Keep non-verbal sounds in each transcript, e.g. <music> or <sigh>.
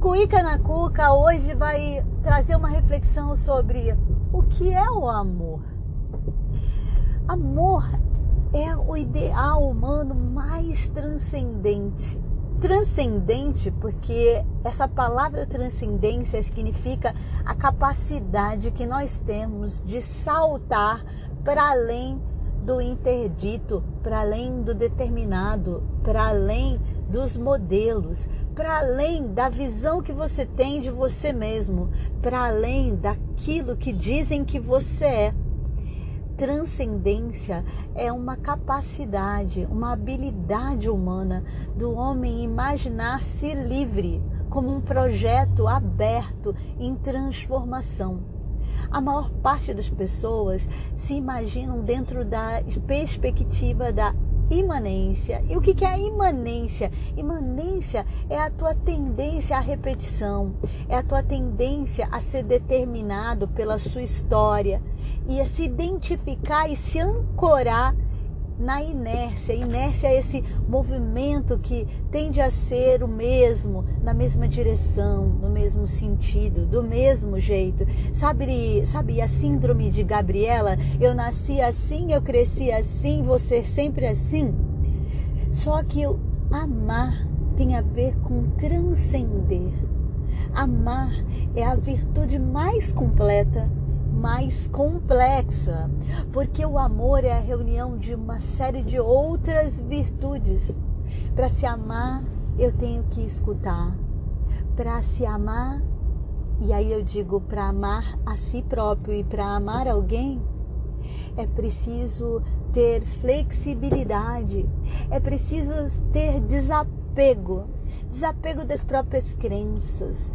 Cuica na Cuca hoje vai trazer uma reflexão sobre o que é o amor. Amor é o ideal humano mais transcendente. Transcendente porque essa palavra transcendência significa a capacidade que nós temos de saltar para além do interdito, para além do determinado, para além dos modelos, para além da visão que você tem de você mesmo, para além daquilo que dizem que você é. Transcendência é uma capacidade, uma habilidade humana do homem imaginar-se livre, como um projeto aberto em transformação a maior parte das pessoas se imaginam dentro da perspectiva da imanência. E o que é imanência? Imanência é a tua tendência à repetição, é a tua tendência a ser determinado pela sua história e a se identificar e se ancorar na inércia. Inércia é esse movimento que tende a ser o mesmo, na mesma direção, no mesmo sentido, do mesmo jeito. Sabe, sabe a síndrome de Gabriela? Eu nasci assim, eu cresci assim, você sempre assim. Só que o amar tem a ver com transcender. Amar é a virtude mais completa mais complexa, porque o amor é a reunião de uma série de outras virtudes. Para se amar, eu tenho que escutar. Para se amar, e aí eu digo para amar a si próprio e para amar alguém, é preciso ter flexibilidade, é preciso ter desapego, desapego das próprias crenças,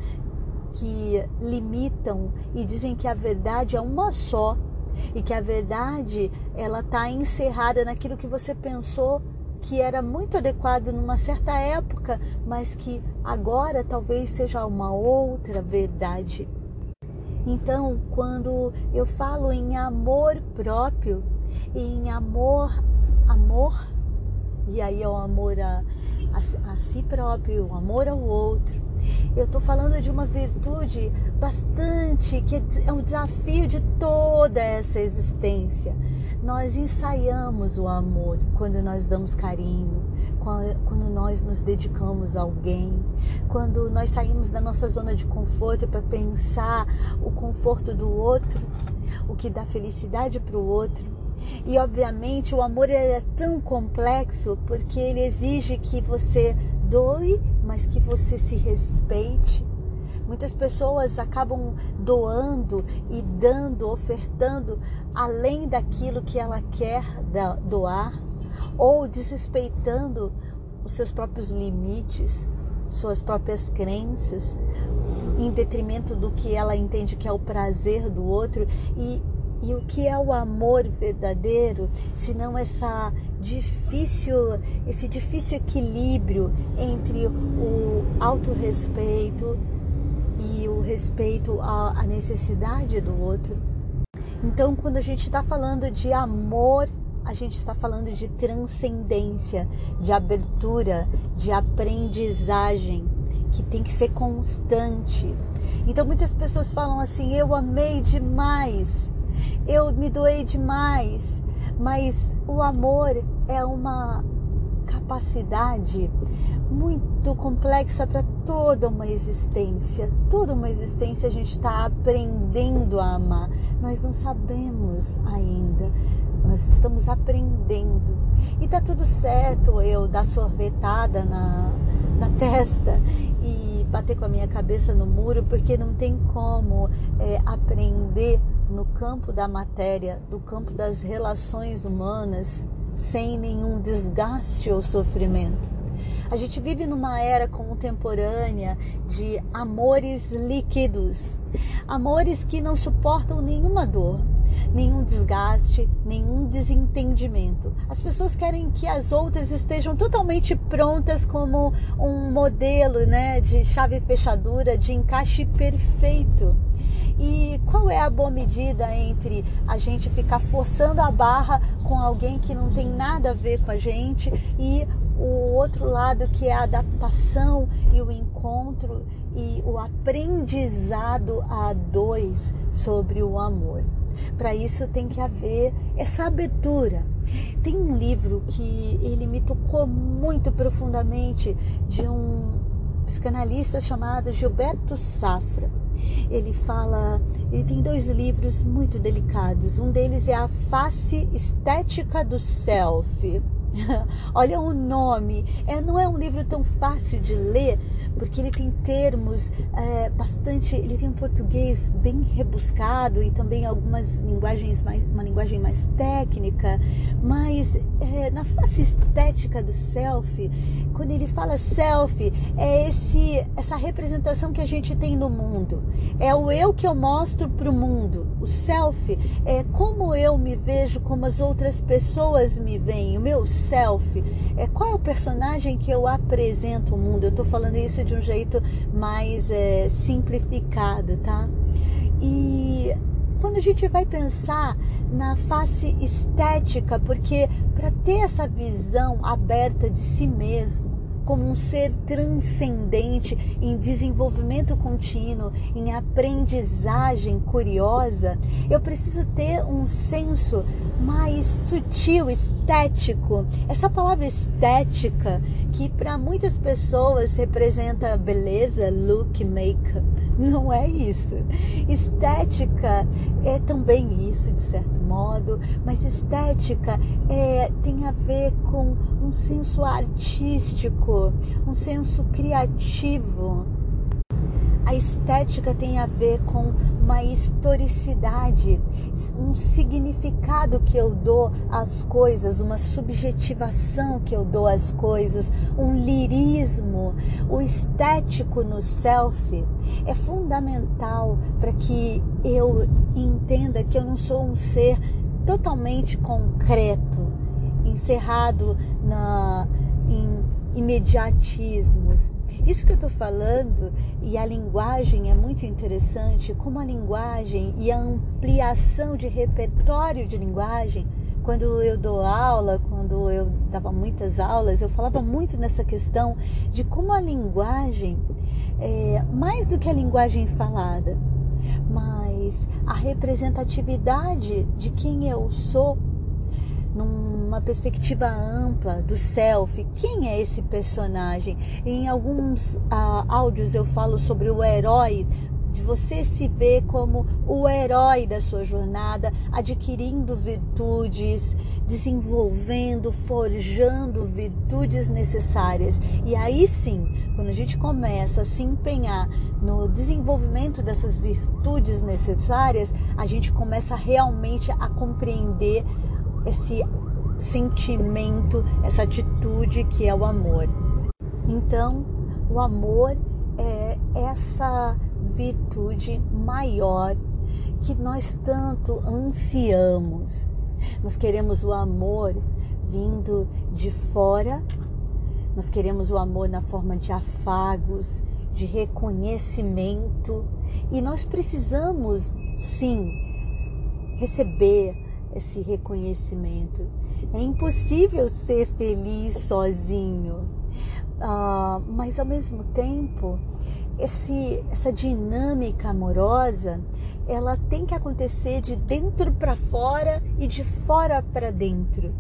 que limitam e dizem que a verdade é uma só e que a verdade ela está encerrada naquilo que você pensou que era muito adequado numa certa época, mas que agora talvez seja uma outra verdade. Então, quando eu falo em amor próprio, em amor, amor, e aí é o amor a, a, a si próprio, o amor ao outro, eu estou falando de uma virtude bastante que é um desafio de toda essa existência. Nós ensaiamos o amor quando nós damos carinho, quando nós nos dedicamos a alguém, quando nós saímos da nossa zona de conforto para pensar o conforto do outro, o que dá felicidade para o outro. E obviamente o amor é tão complexo porque ele exige que você doe, mas que você se respeite. Muitas pessoas acabam doando e dando, ofertando além daquilo que ela quer doar, ou desrespeitando os seus próprios limites, suas próprias crenças, em detrimento do que ela entende que é o prazer do outro. E e o que é o amor verdadeiro, se não essa difícil, esse difícil equilíbrio entre o autorrespeito e o respeito à necessidade do outro? Então, quando a gente está falando de amor, a gente está falando de transcendência, de abertura, de aprendizagem, que tem que ser constante. Então, muitas pessoas falam assim: eu amei demais eu me doei demais, mas o amor é uma capacidade muito complexa para toda uma existência. Toda uma existência a gente está aprendendo a amar. Nós não sabemos ainda. Nós estamos aprendendo. E tá tudo certo eu dar sorvetada na, na testa e bater com a minha cabeça no muro, porque não tem como é, aprender no campo da matéria, no campo das relações humanas, sem nenhum desgaste ou sofrimento. A gente vive numa era contemporânea de amores líquidos, amores que não suportam nenhuma dor, nenhum desgaste, nenhum desentendimento. As pessoas querem que as outras estejam totalmente prontas como um modelo, né, de chave fechadura, de encaixe perfeito. A boa medida entre a gente ficar forçando a barra com alguém que não tem nada a ver com a gente e o outro lado que é a adaptação e o encontro e o aprendizado a dois sobre o amor. Para isso tem que haver essa abertura. Tem um livro que ele me tocou muito profundamente de um psicanalista chamado Gilberto Safra. Ele fala, ele tem dois livros muito delicados. Um deles é A Face Estética do Self <laughs> Olha o nome. É, não é um livro tão fácil de ler, porque ele tem termos é, bastante. Ele tem um português bem rebuscado e também algumas linguagens mais, uma linguagem mais técnica. Mas é, na face estética do self, quando ele fala self, é esse, essa representação que a gente tem no mundo. É o eu que eu mostro para o mundo. O self é como eu me vejo, como as outras pessoas me veem. O meu self, é qual é o personagem que eu apresento ao mundo. Eu estou falando isso de um jeito mais é, simplificado, tá? E quando a gente vai pensar na face estética, porque para ter essa visão aberta de si mesmo, como um ser transcendente em desenvolvimento contínuo, em aprendizagem curiosa, eu preciso ter um senso mais sutil, estético. Essa palavra estética, que para muitas pessoas representa beleza, look, make-up, <laughs> não é isso. Estética é também isso, de certo modo, mas estética é, tem a ver com um senso artístico, um senso criativo. A estética tem a ver com uma historicidade, um significado que eu dou às coisas, uma subjetivação que eu dou às coisas, um lirismo. O estético no self é fundamental para que eu entenda que eu não sou um ser totalmente concreto, encerrado na, em imediatismos. Isso que eu estou falando e a linguagem é muito interessante, como a linguagem e a ampliação de repertório de linguagem. Quando eu dou aula, quando eu dava muitas aulas, eu falava muito nessa questão de como a linguagem, é, mais do que a linguagem falada, mas a representatividade de quem eu sou numa perspectiva ampla do self. Quem é esse personagem? Em alguns ah, áudios eu falo sobre o herói de você se ver como o herói da sua jornada, adquirindo virtudes, desenvolvendo, forjando virtudes necessárias. E aí sim, quando a gente começa a se empenhar no desenvolvimento dessas virtudes necessárias, a gente começa realmente a compreender esse sentimento, essa atitude que é o amor. Então, o amor é essa virtude maior que nós tanto ansiamos. Nós queremos o amor vindo de fora, nós queremos o amor na forma de afagos, de reconhecimento, e nós precisamos sim receber esse reconhecimento. É impossível ser feliz sozinho, uh, mas ao mesmo tempo, esse, essa dinâmica amorosa, ela tem que acontecer de dentro para fora e de fora para dentro.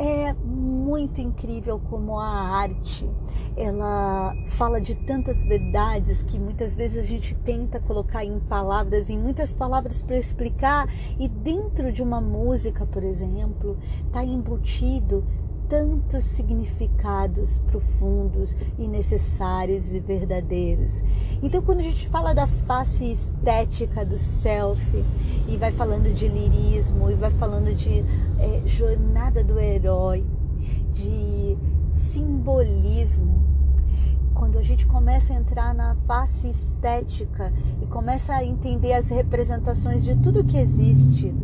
É muito incrível como a arte, ela fala de tantas verdades que muitas vezes a gente tenta colocar em palavras, em muitas palavras para explicar, e dentro de uma música, por exemplo, está embutido tantos significados profundos e necessários e verdadeiros. Então, quando a gente fala da face estética do self e vai falando de lirismo e vai falando de é, jornada do herói, de simbolismo, quando a gente começa a entrar na face estética e começa a entender as representações de tudo que existe,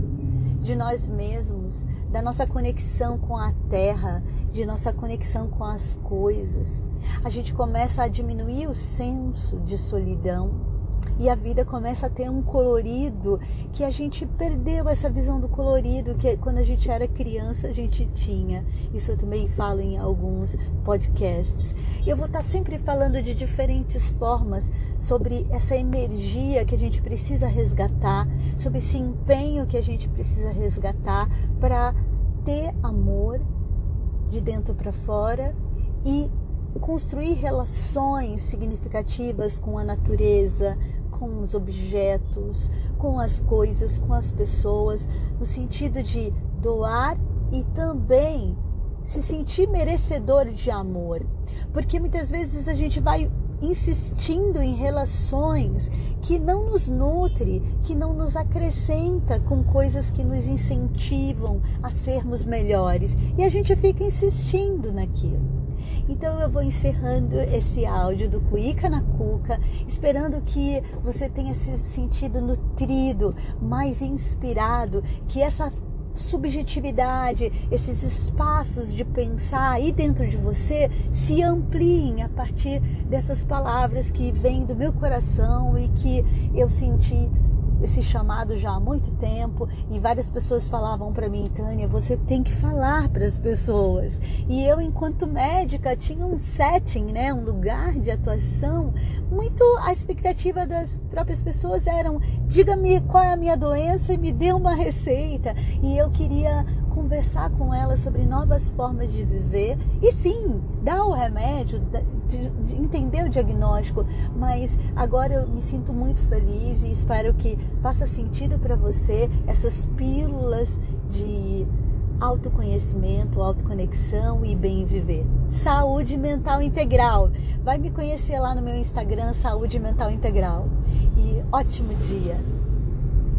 de nós mesmos, da nossa conexão com a terra, de nossa conexão com as coisas. A gente começa a diminuir o senso de solidão. E a vida começa a ter um colorido que a gente perdeu essa visão do colorido que quando a gente era criança a gente tinha. Isso eu também falo em alguns podcasts. Eu vou estar sempre falando de diferentes formas sobre essa energia que a gente precisa resgatar, sobre esse empenho que a gente precisa resgatar para ter amor de dentro para fora e construir relações significativas com a natureza, com os objetos, com as coisas, com as pessoas, no sentido de doar e também se sentir merecedor de amor. Porque muitas vezes a gente vai insistindo em relações que não nos nutre, que não nos acrescenta com coisas que nos incentivam a sermos melhores. E a gente fica insistindo naquilo. Então eu vou encerrando esse áudio do Cuica na Cuca, esperando que você tenha se sentido nutrido, mais inspirado, que essa subjetividade, esses espaços de pensar aí dentro de você se ampliem a partir dessas palavras que vêm do meu coração e que eu senti esse chamado já há muito tempo e várias pessoas falavam para mim, Tânia, você tem que falar para as pessoas. E eu, enquanto médica, tinha um setting, né, um lugar de atuação. Muito a expectativa das próprias pessoas eram: diga-me qual é a minha doença e me dê uma receita. E eu queria conversar com ela sobre novas formas de viver e sim, dar o remédio, de, de entender o diagnóstico, mas agora eu me sinto muito feliz e espero que faça sentido para você essas pílulas de autoconhecimento, autoconexão e bem viver. Saúde mental integral. Vai me conhecer lá no meu Instagram, Saúde Mental Integral. E ótimo dia.